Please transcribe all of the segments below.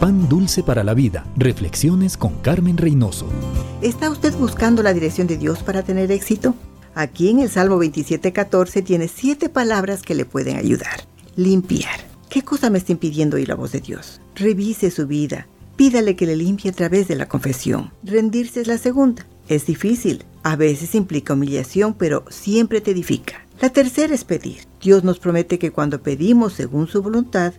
Pan dulce para la vida. Reflexiones con Carmen Reynoso. ¿Está usted buscando la dirección de Dios para tener éxito? Aquí en el Salmo 27:14 tiene siete palabras que le pueden ayudar. Limpiar. ¿Qué cosa me está impidiendo oír la voz de Dios? Revise su vida. Pídale que le limpie a través de la confesión. Rendirse es la segunda. Es difícil. A veces implica humillación, pero siempre te edifica. La tercera es pedir. Dios nos promete que cuando pedimos según su voluntad,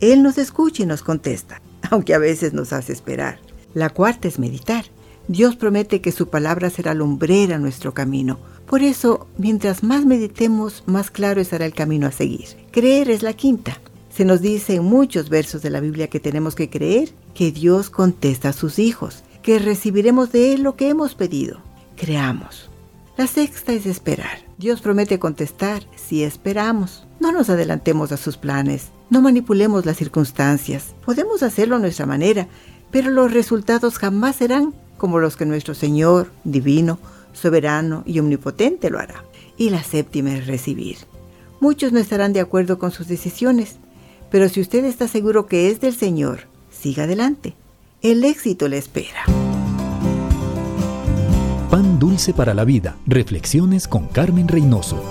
Él nos escucha y nos contesta, aunque a veces nos hace esperar. La cuarta es meditar. Dios promete que su palabra será lumbrera nuestro camino. Por eso, mientras más meditemos, más claro estará el camino a seguir. Creer es la quinta. Se nos dice en muchos versos de la Biblia que tenemos que creer que Dios contesta a sus hijos, que recibiremos de Él lo que hemos pedido. Creamos. La sexta es esperar. Dios promete contestar si esperamos. No nos adelantemos a sus planes, no manipulemos las circunstancias. Podemos hacerlo a nuestra manera, pero los resultados jamás serán como los que nuestro Señor, divino, soberano y omnipotente lo hará. Y la séptima es recibir. Muchos no estarán de acuerdo con sus decisiones, pero si usted está seguro que es del Señor, siga adelante. El éxito le espera. Pan dulce para la vida. Reflexiones con Carmen Reynoso.